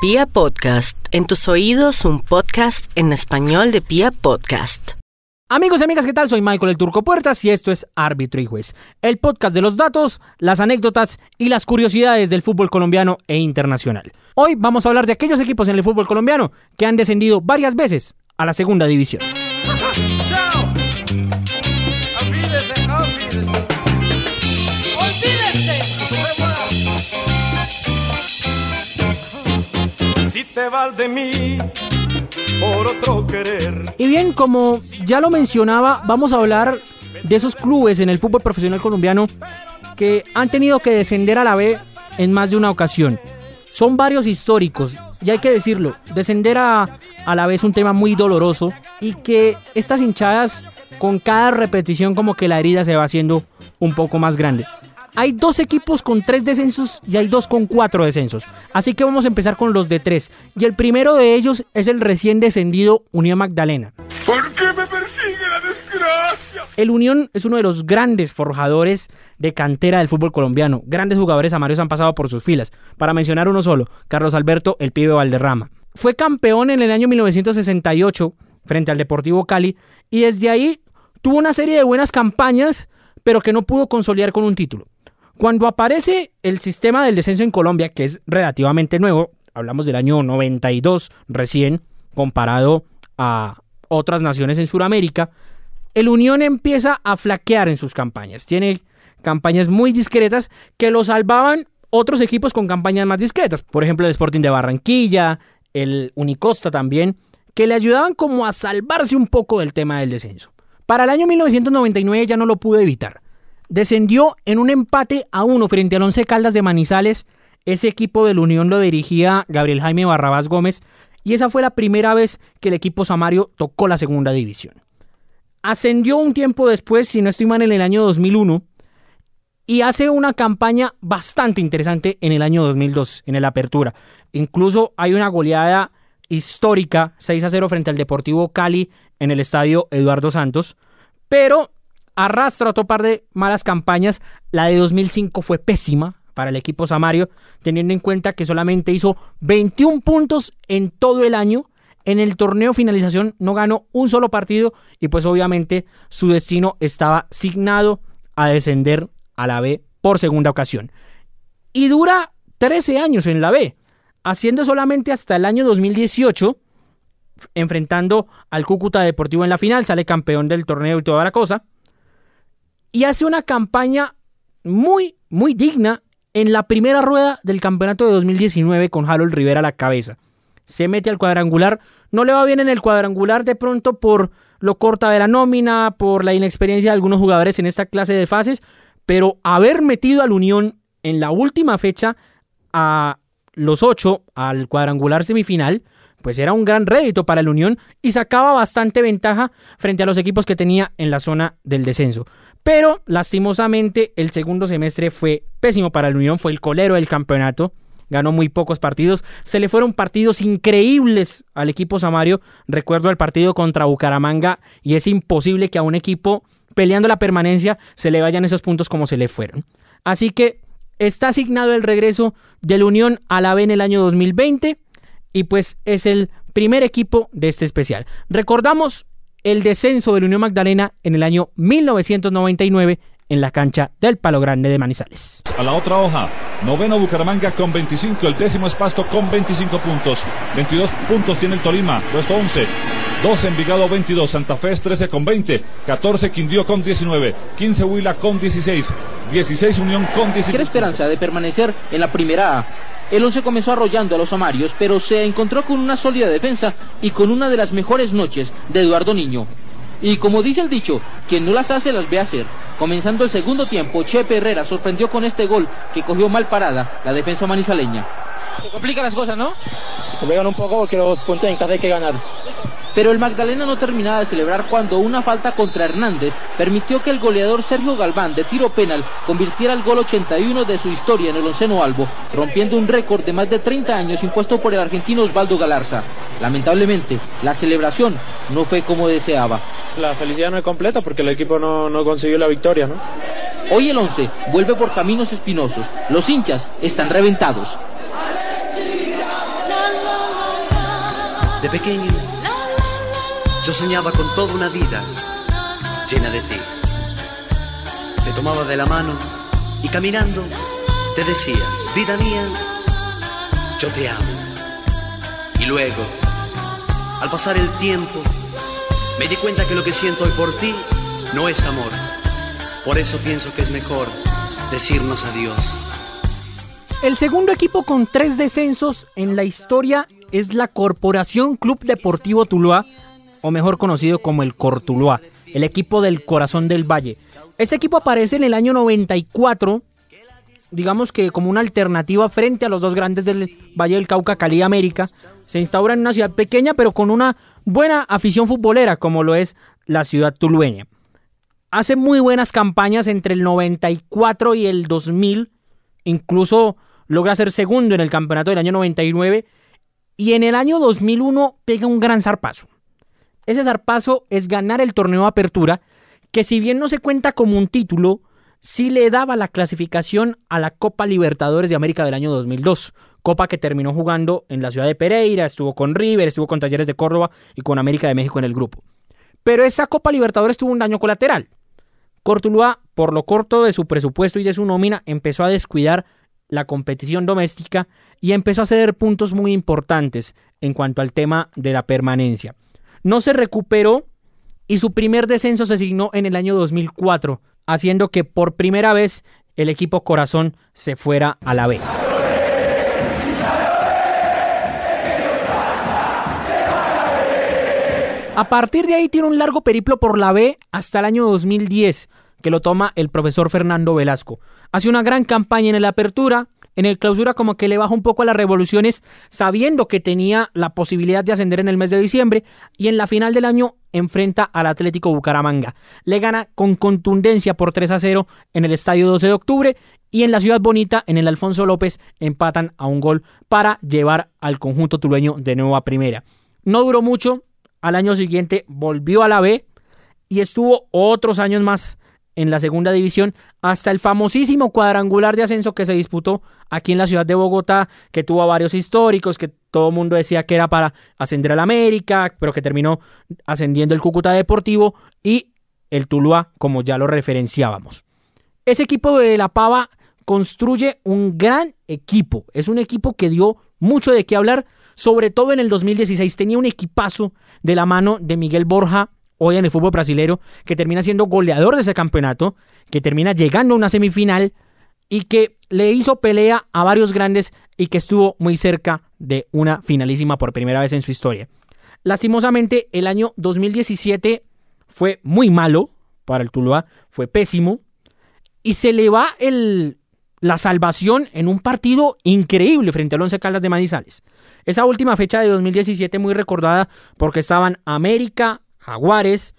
Pia Podcast, en tus oídos un podcast en español de Pia Podcast. Amigos y amigas, ¿qué tal? Soy Michael el Turco Puertas y esto es Árbitro y Juez, el podcast de los datos, las anécdotas y las curiosidades del fútbol colombiano e internacional. Hoy vamos a hablar de aquellos equipos en el fútbol colombiano que han descendido varias veces a la segunda división. Y bien, como ya lo mencionaba, vamos a hablar de esos clubes en el fútbol profesional colombiano que han tenido que descender a la B en más de una ocasión. Son varios históricos, y hay que decirlo, descender a, a la es un tema muy doloroso y que estas hinchadas con cada repetición como que la herida se va haciendo un poco más grande. Hay dos equipos con tres descensos y hay dos con cuatro descensos. Así que vamos a empezar con los de tres. Y el primero de ellos es el recién descendido Unión Magdalena. ¿Por qué me persigue la desgracia? El Unión es uno de los grandes forjadores de cantera del fútbol colombiano. Grandes jugadores amarios han pasado por sus filas. Para mencionar uno solo, Carlos Alberto, el pibe Valderrama. Fue campeón en el año 1968 frente al Deportivo Cali y desde ahí tuvo una serie de buenas campañas, pero que no pudo consolidar con un título. Cuando aparece el sistema del descenso en Colombia, que es relativamente nuevo, hablamos del año 92 recién, comparado a otras naciones en Sudamérica, el Unión empieza a flaquear en sus campañas. Tiene campañas muy discretas que lo salvaban otros equipos con campañas más discretas. Por ejemplo, el Sporting de Barranquilla, el Unicosta también, que le ayudaban como a salvarse un poco del tema del descenso. Para el año 1999 ya no lo pudo evitar descendió en un empate a uno frente al Once Caldas de Manizales. Ese equipo de la Unión lo dirigía Gabriel Jaime Barrabás Gómez y esa fue la primera vez que el equipo Samario tocó la segunda división. Ascendió un tiempo después, si no estoy mal, en el año 2001 y hace una campaña bastante interesante en el año 2002, en el Apertura. Incluso hay una goleada histórica, 6 a 0 frente al Deportivo Cali en el estadio Eduardo Santos, pero arrastra otro par de malas campañas. La de 2005 fue pésima para el equipo Samario, teniendo en cuenta que solamente hizo 21 puntos en todo el año. En el torneo finalización no ganó un solo partido y pues obviamente su destino estaba signado a descender a la B por segunda ocasión. Y dura 13 años en la B, haciendo solamente hasta el año 2018 enfrentando al Cúcuta Deportivo en la final, sale campeón del torneo y toda la cosa y hace una campaña muy, muy digna en la primera rueda del campeonato de 2019 con Harold Rivera a la cabeza. Se mete al cuadrangular, no le va bien en el cuadrangular de pronto por lo corta de la nómina, por la inexperiencia de algunos jugadores en esta clase de fases, pero haber metido al Unión en la última fecha a los ocho al cuadrangular semifinal, pues era un gran rédito para el Unión y sacaba bastante ventaja frente a los equipos que tenía en la zona del descenso. Pero lastimosamente el segundo semestre fue pésimo para el Unión, fue el colero del campeonato. Ganó muy pocos partidos. Se le fueron partidos increíbles al equipo Samario. Recuerdo el partido contra Bucaramanga y es imposible que a un equipo peleando la permanencia se le vayan esos puntos como se le fueron. Así que está asignado el regreso del Unión a la B en el año 2020 y pues es el primer equipo de este especial. Recordamos el descenso de la Unión Magdalena en el año 1999 en la cancha del Palo Grande de Manizales. A la otra hoja, noveno Bucaramanga con 25, el décimo es Pasto con 25 puntos, 22 puntos tiene el Tolima, puesto 11, 12 Envigado 22, Santa Fe es 13 con 20, 14 Quindío con 19, 15 Huila con 16, 16 Unión con 16. Quiere esperanza de permanecer en la primera A. El once comenzó arrollando a los amarios, pero se encontró con una sólida defensa y con una de las mejores noches de Eduardo Niño. Y como dice el dicho, quien no las hace las ve hacer. Comenzando el segundo tiempo, Chepe Herrera sorprendió con este gol que cogió mal parada la defensa manizaleña. Se complican las cosas, ¿no? Complican un poco porque los puntos en casa hay que ganar. Pero el Magdalena no terminaba de celebrar cuando una falta contra Hernández permitió que el goleador Sergio Galván de tiro penal convirtiera el gol 81 de su historia en el onceno Albo, rompiendo un récord de más de 30 años impuesto por el argentino Osvaldo Galarza. Lamentablemente, la celebración no fue como deseaba. La felicidad no es completa porque el equipo no, no consiguió la victoria, ¿no? Hoy el 11 vuelve por caminos espinosos. Los hinchas están reventados. De pequeño, yo soñaba con toda una vida llena de ti. Te tomaba de la mano y caminando te decía, vida mía, yo te amo. Y luego, al pasar el tiempo, me di cuenta que lo que siento hoy por ti no es amor. Por eso pienso que es mejor decirnos adiós. El segundo equipo con tres descensos en la historia es la Corporación Club Deportivo Tuluá, o mejor conocido como el Cortuluá, el equipo del corazón del Valle. Este equipo aparece en el año 94, digamos que como una alternativa frente a los dos grandes del Valle del Cauca, Cali y América. Se instaura en una ciudad pequeña, pero con una buena afición futbolera, como lo es la ciudad tulueña. Hace muy buenas campañas entre el 94 y el 2000, incluso logra ser segundo en el campeonato del año 99 y en el año 2001 pega un gran zarpazo. Ese zarpazo es ganar el torneo apertura, que si bien no se cuenta como un título, sí le daba la clasificación a la Copa Libertadores de América del año 2002. Copa que terminó jugando en la ciudad de Pereira, estuvo con River, estuvo con Talleres de Córdoba y con América de México en el grupo. Pero esa Copa Libertadores tuvo un daño colateral. Cortuluá, por lo corto de su presupuesto y de su nómina, empezó a descuidar la competición doméstica y empezó a ceder puntos muy importantes en cuanto al tema de la permanencia. No se recuperó y su primer descenso se signó en el año 2004, haciendo que por primera vez el equipo Corazón se fuera a la B. A partir de ahí tiene un largo periplo por la B hasta el año 2010, que lo toma el profesor Fernando Velasco. Hace una gran campaña en la apertura, en el clausura como que le baja un poco a las revoluciones, sabiendo que tenía la posibilidad de ascender en el mes de diciembre, y en la final del año enfrenta al Atlético Bucaramanga. Le gana con contundencia por 3 a 0 en el estadio 12 de octubre y en la Ciudad Bonita, en el Alfonso López, empatan a un gol para llevar al conjunto tulueño de nuevo a primera. No duró mucho, al año siguiente volvió a la B y estuvo otros años más en la segunda división hasta el famosísimo cuadrangular de ascenso que se disputó aquí en la ciudad de Bogotá, que tuvo varios históricos, que todo el mundo decía que era para ascender al América, pero que terminó ascendiendo el Cúcuta Deportivo y el Tuluá, como ya lo referenciábamos. Ese equipo de La Pava construye un gran equipo, es un equipo que dio mucho de qué hablar, sobre todo en el 2016 tenía un equipazo de la mano de Miguel Borja, hoy en el fútbol brasilero, que termina siendo goleador de ese campeonato, que termina llegando a una semifinal y que le hizo pelea a varios grandes y que estuvo muy cerca de una finalísima por primera vez en su historia. Lastimosamente, el año 2017 fue muy malo para el Tuluá, fue pésimo y se le va el, la salvación en un partido increíble frente al Once Caldas de Manizales. Esa última fecha de 2017 muy recordada porque estaban América, Jaguares,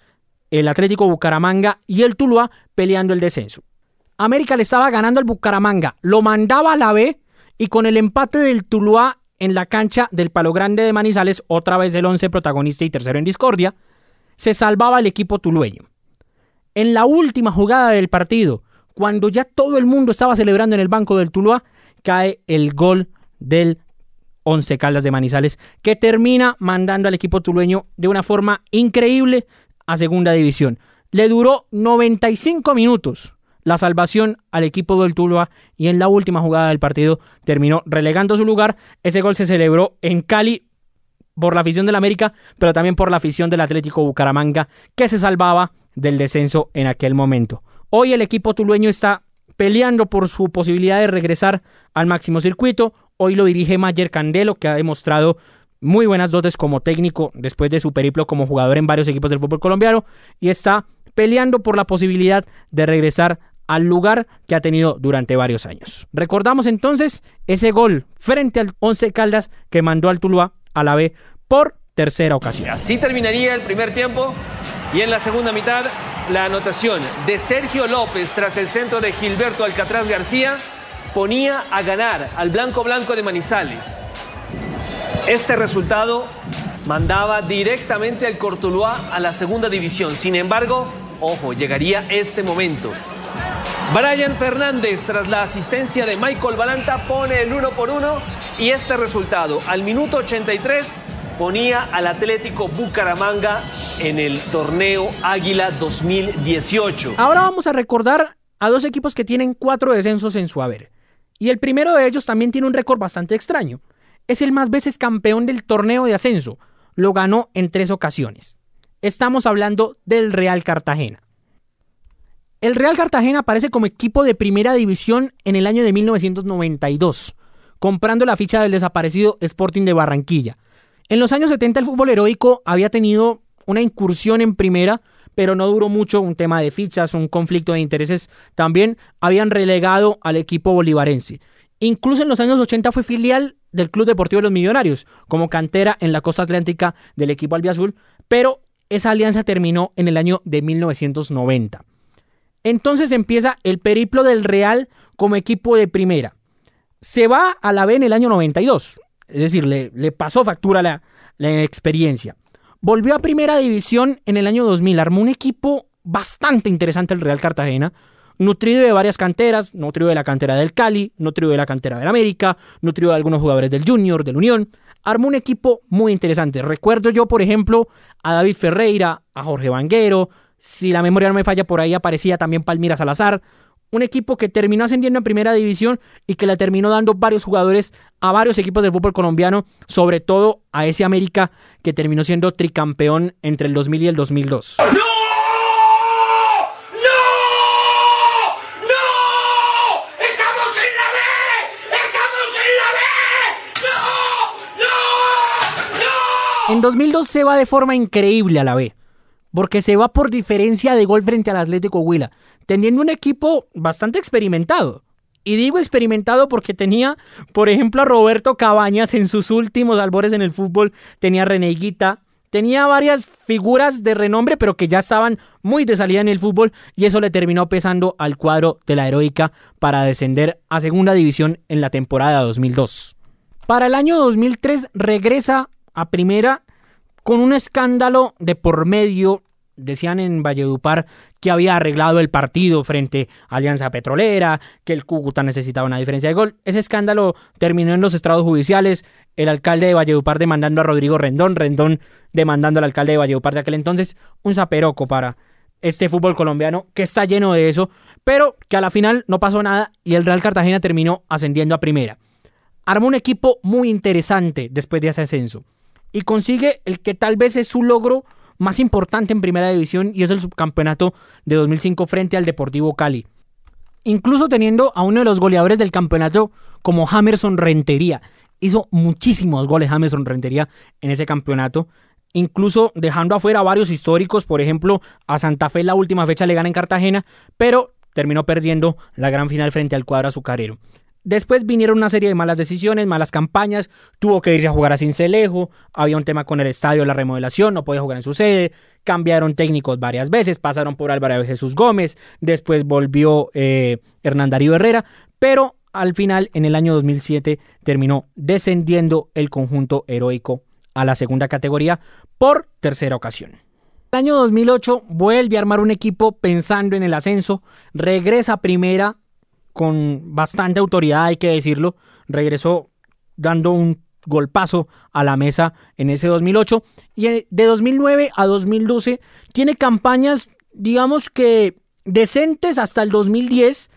el Atlético Bucaramanga y el Tuluá peleando el descenso. América le estaba ganando al Bucaramanga, lo mandaba a la B y con el empate del Tuluá en la cancha del Palo Grande de Manizales, otra vez el 11 protagonista y tercero en discordia, se salvaba el equipo tulueño. En la última jugada del partido, cuando ya todo el mundo estaba celebrando en el banco del Tuluá, cae el gol del Once Caldas de Manizales, que termina mandando al equipo tulueño de una forma increíble a segunda división. Le duró 95 minutos la salvación al equipo del Tuluá y en la última jugada del partido terminó relegando su lugar. Ese gol se celebró en Cali por la afición del América, pero también por la afición del Atlético Bucaramanga, que se salvaba del descenso en aquel momento. Hoy el equipo tulueño está peleando por su posibilidad de regresar al máximo circuito. Hoy lo dirige Mayer Candelo, que ha demostrado muy buenas dotes como técnico después de su periplo como jugador en varios equipos del fútbol colombiano y está peleando por la posibilidad de regresar al lugar que ha tenido durante varios años. Recordamos entonces ese gol frente al Once Caldas que mandó al Tuluá a la B por tercera ocasión. Así terminaría el primer tiempo y en la segunda mitad la anotación de Sergio López tras el centro de Gilberto Alcatraz García ponía a ganar al Blanco Blanco de Manizales. Este resultado mandaba directamente al Cortuluá a la segunda división. Sin embargo, ojo, llegaría este momento. Brian Fernández, tras la asistencia de Michael Balanta, pone el uno por uno y este resultado, al minuto 83, ponía al Atlético Bucaramanga en el torneo Águila 2018. Ahora vamos a recordar a dos equipos que tienen cuatro descensos en su haber. Y el primero de ellos también tiene un récord bastante extraño. Es el más veces campeón del torneo de ascenso. Lo ganó en tres ocasiones. Estamos hablando del Real Cartagena. El Real Cartagena aparece como equipo de primera división en el año de 1992, comprando la ficha del desaparecido Sporting de Barranquilla. En los años 70 el fútbol heroico había tenido una incursión en primera, pero no duró mucho, un tema de fichas, un conflicto de intereses. También habían relegado al equipo bolivarense. Incluso en los años 80 fue filial del Club Deportivo de los Millonarios, como cantera en la costa atlántica del equipo albiazul, pero esa alianza terminó en el año de 1990. Entonces empieza el periplo del Real como equipo de primera. Se va a la B en el año 92, es decir, le, le pasó factura la, la experiencia. Volvió a primera división en el año 2000, armó un equipo bastante interesante el Real Cartagena, nutrido de varias canteras, nutrido de la cantera del Cali, nutrido de la cantera del América, nutrido de algunos jugadores del Junior, del Unión. Armó un equipo muy interesante. Recuerdo yo, por ejemplo, a David Ferreira, a Jorge Vanguero, si la memoria no me falla, por ahí aparecía también Palmira Salazar. Un equipo que terminó ascendiendo en primera división y que le terminó dando varios jugadores a varios equipos del fútbol colombiano, sobre todo a ese América que terminó siendo tricampeón entre el 2000 y el 2002. ¡No! En 2002 se va de forma increíble a la B, porque se va por diferencia de gol frente al Atlético Huila, teniendo un equipo bastante experimentado. Y digo experimentado porque tenía, por ejemplo, a Roberto Cabañas en sus últimos albores en el fútbol, tenía a tenía varias figuras de renombre, pero que ya estaban muy de salida en el fútbol, y eso le terminó pesando al cuadro de la Heroica para descender a segunda división en la temporada 2002. Para el año 2003 regresa a primera con un escándalo de por medio. Decían en Valledupar que había arreglado el partido frente a Alianza Petrolera, que el Cúcuta necesitaba una diferencia de gol. Ese escándalo terminó en los estrados judiciales, el alcalde de Valledupar demandando a Rodrigo Rendón, Rendón demandando al alcalde de Valledupar de aquel entonces, un zaperoco para este fútbol colombiano que está lleno de eso, pero que a la final no pasó nada y el Real Cartagena terminó ascendiendo a primera. Armó un equipo muy interesante después de ese ascenso y consigue el que tal vez es su logro más importante en primera división y es el subcampeonato de 2005 frente al Deportivo Cali. Incluso teniendo a uno de los goleadores del campeonato como Jamerson Rentería. Hizo muchísimos goles Jamerson Rentería en ese campeonato. Incluso dejando afuera varios históricos, por ejemplo, a Santa Fe la última fecha le gana en Cartagena, pero terminó perdiendo la gran final frente al cuadro azucarero. Después vinieron una serie de malas decisiones, malas campañas, tuvo que irse a jugar a Cincelejo, había un tema con el estadio, la remodelación, no podía jugar en su sede, cambiaron técnicos varias veces, pasaron por Álvaro Jesús Gómez, después volvió eh, Hernán Darío Herrera, pero al final, en el año 2007, terminó descendiendo el conjunto heroico a la segunda categoría por tercera ocasión. El año 2008 vuelve a armar un equipo pensando en el ascenso, regresa primera con bastante autoridad, hay que decirlo. Regresó dando un golpazo a la mesa en ese 2008 y de 2009 a 2012 tiene campañas digamos que decentes hasta el 2010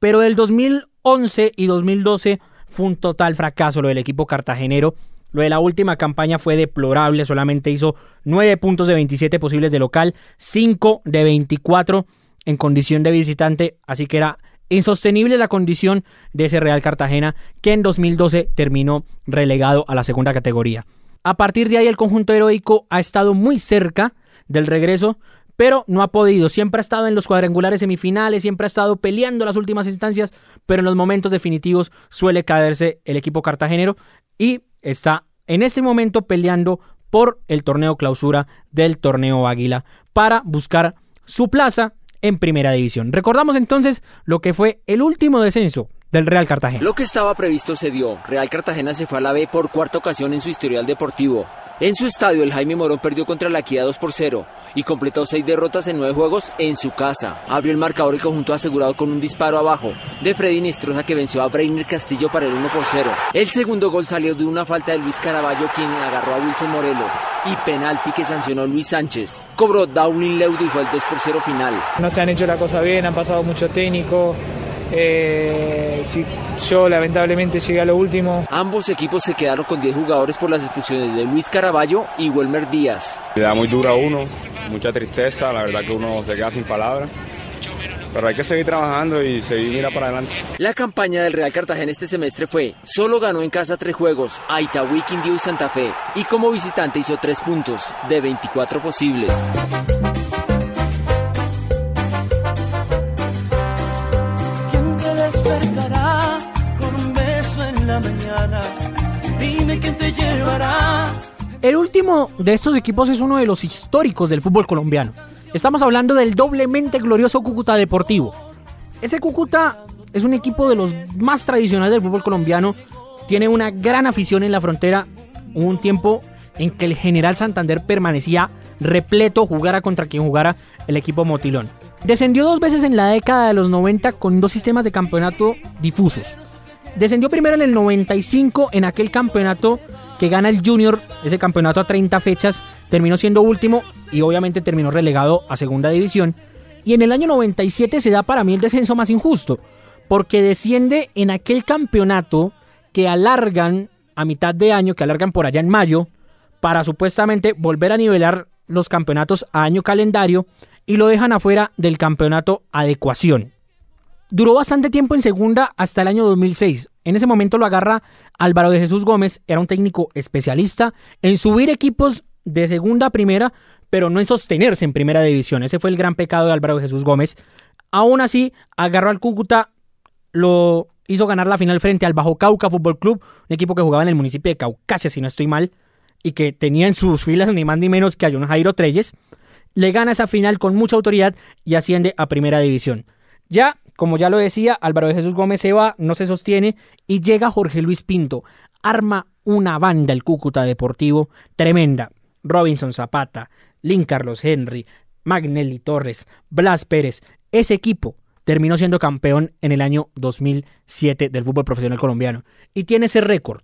pero del 2011 y 2012 fue un total fracaso lo del equipo cartagenero lo de la última campaña fue deplorable solamente hizo 9 puntos de 27 posibles de local 5 de 24 en condición de visitante así que era Insostenible la condición de ese Real Cartagena que en 2012 terminó relegado a la segunda categoría. A partir de ahí el conjunto heroico ha estado muy cerca del regreso, pero no ha podido. Siempre ha estado en los cuadrangulares semifinales, siempre ha estado peleando las últimas instancias, pero en los momentos definitivos suele caerse el equipo cartagenero y está en este momento peleando por el torneo clausura del torneo Águila para buscar su plaza en primera división. Recordamos entonces lo que fue el último descenso del Real Cartagena. Lo que estaba previsto se dio. Real Cartagena se fue a la B por cuarta ocasión en su historial deportivo. En su estadio, el Jaime Morón perdió contra la Equidad 2 por 0 y completó seis derrotas en nueve juegos en su casa. Abrió el marcador y conjunto asegurado con un disparo abajo de Freddy Nistroza que venció a Breiner Castillo para el 1 por 0. El segundo gol salió de una falta de Luis Caraballo quien agarró a Wilson Morelo y penalti que sancionó Luis Sánchez. Cobró Dowling Leudo y fue el 2 por 0 final. No se han hecho la cosa bien, han pasado mucho técnico. Eh, sí, yo lamentablemente llegué a lo último. Ambos equipos se quedaron con 10 jugadores por las expulsiones de Luis Caraballo y Wilmer Díaz. Le da muy dura a uno, mucha tristeza, la verdad que uno se queda sin palabras. Pero hay que seguir trabajando y seguir mira para adelante. La campaña del Real Cartagena este semestre fue, solo ganó en casa tres juegos, a Itagüí, Quindío y Santa Fe, y como visitante hizo tres puntos, de 24 posibles. El último de estos equipos es uno de los históricos del fútbol colombiano. Estamos hablando del doblemente glorioso Cúcuta Deportivo. Ese Cúcuta es un equipo de los más tradicionales del fútbol colombiano. Tiene una gran afición en la frontera. Hubo un tiempo en que el General Santander permanecía repleto, jugara contra quien jugara el equipo Motilón. Descendió dos veces en la década de los 90 con dos sistemas de campeonato difusos. Descendió primero en el 95 en aquel campeonato que gana el Junior, ese campeonato a 30 fechas, terminó siendo último y obviamente terminó relegado a segunda división. Y en el año 97 se da para mí el descenso más injusto, porque desciende en aquel campeonato que alargan a mitad de año, que alargan por allá en mayo, para supuestamente volver a nivelar los campeonatos a año calendario y lo dejan afuera del campeonato adecuación. Duró bastante tiempo en segunda hasta el año 2006. En ese momento lo agarra Álvaro de Jesús Gómez, era un técnico especialista en subir equipos de segunda a primera, pero no en sostenerse en primera división. Ese fue el gran pecado de Álvaro de Jesús Gómez. Aún así, agarró al Cúcuta, lo hizo ganar la final frente al Bajo Cauca Fútbol Club, un equipo que jugaba en el municipio de Caucasia, si no estoy mal, y que tenía en sus filas ni más ni menos que a un Jairo Treyes. Le gana esa final con mucha autoridad y asciende a primera división. Ya, como ya lo decía, Álvaro de Jesús Gómez se va, no se sostiene y llega Jorge Luis Pinto. Arma una banda el Cúcuta Deportivo tremenda. Robinson Zapata, Lin Carlos Henry, Magnelli Torres, Blas Pérez. Ese equipo terminó siendo campeón en el año 2007 del fútbol profesional colombiano y tiene ese récord.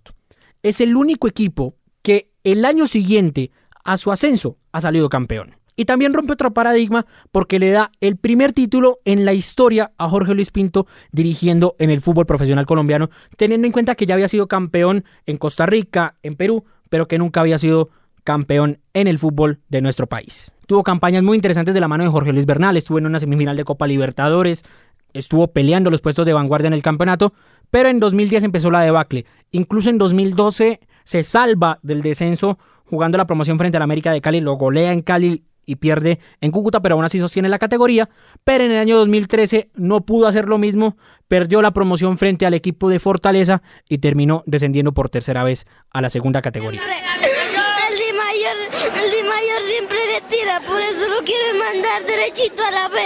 Es el único equipo que el año siguiente a su ascenso ha salido campeón. Y también rompe otro paradigma porque le da el primer título en la historia a Jorge Luis Pinto dirigiendo en el fútbol profesional colombiano, teniendo en cuenta que ya había sido campeón en Costa Rica, en Perú, pero que nunca había sido campeón en el fútbol de nuestro país. Tuvo campañas muy interesantes de la mano de Jorge Luis Bernal, estuvo en una semifinal de Copa Libertadores, estuvo peleando los puestos de vanguardia en el campeonato, pero en 2010 empezó la debacle. Incluso en 2012 se salva del descenso jugando la promoción frente al América de Cali, lo golea en Cali y pierde en Cúcuta, pero aún así sostiene la categoría. Pero en el año 2013 no pudo hacer lo mismo, perdió la promoción frente al equipo de Fortaleza y terminó descendiendo por tercera vez a la segunda categoría. El Di Mayor, el Di Mayor siempre le tira, por eso lo quiere mandar derechito a la B.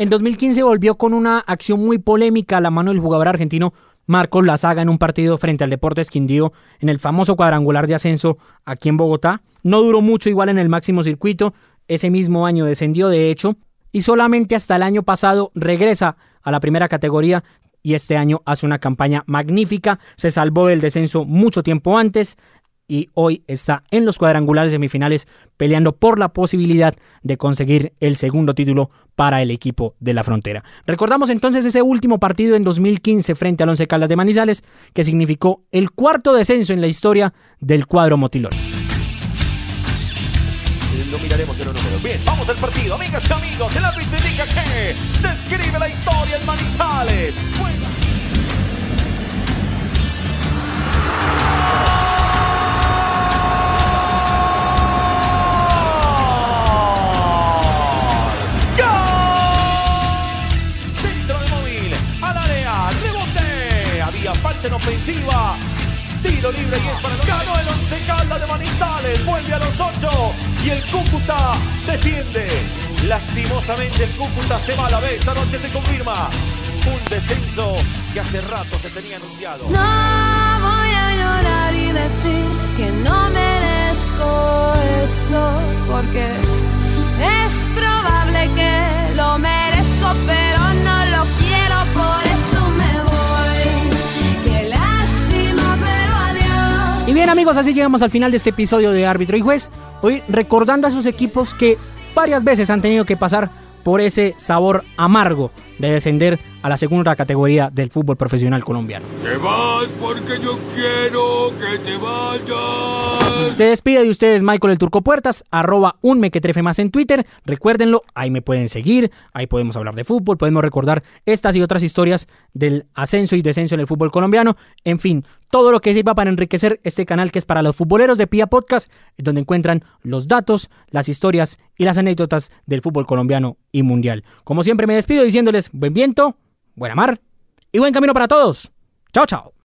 En 2015 volvió con una acción muy polémica a la mano del jugador argentino Marcos Lazaga en un partido frente al Deportes Quindío en el famoso cuadrangular de ascenso aquí en Bogotá. No duró mucho igual en el máximo circuito, ese mismo año descendió de hecho y solamente hasta el año pasado regresa a la primera categoría y este año hace una campaña magnífica, se salvó del descenso mucho tiempo antes y hoy está en los cuadrangulares semifinales peleando por la posibilidad de conseguir el segundo título para el equipo de la frontera. Recordamos entonces ese último partido en 2015 frente al Once Caldas de Manizales que significó el cuarto descenso en la historia del cuadro motilón. Lo miraremos en los números. Bien, vamos al partido. Amigas y amigos, el árbitro indica que se escribe la historia en Manizales. Desciende. Lastimosamente el Cúcuta se va a la vez. Esta noche se confirma un descenso que hace rato se tenía anunciado. No voy a llorar y decir que no merezco porque es probable que lo merezco, pero no amigos, así llegamos al final de este episodio de Árbitro y Juez. Hoy recordando a esos equipos que varias veces han tenido que pasar por ese sabor amargo de descender a la segunda categoría del fútbol profesional colombiano. Te vas porque yo quiero que te vayas. Se despide de ustedes Michael el Turco Puertas, arroba un mequetrefe más en Twitter. Recuérdenlo, ahí me pueden seguir, ahí podemos hablar de fútbol, podemos recordar estas y otras historias del ascenso y descenso en el fútbol colombiano. En fin, todo lo que sirva para enriquecer este canal que es para los futboleros de Pia Podcast, donde encuentran los datos, las historias y las anécdotas del fútbol colombiano y mundial. Como siempre me despido diciéndoles buen viento, buena mar y buen camino para todos. Chao, chao.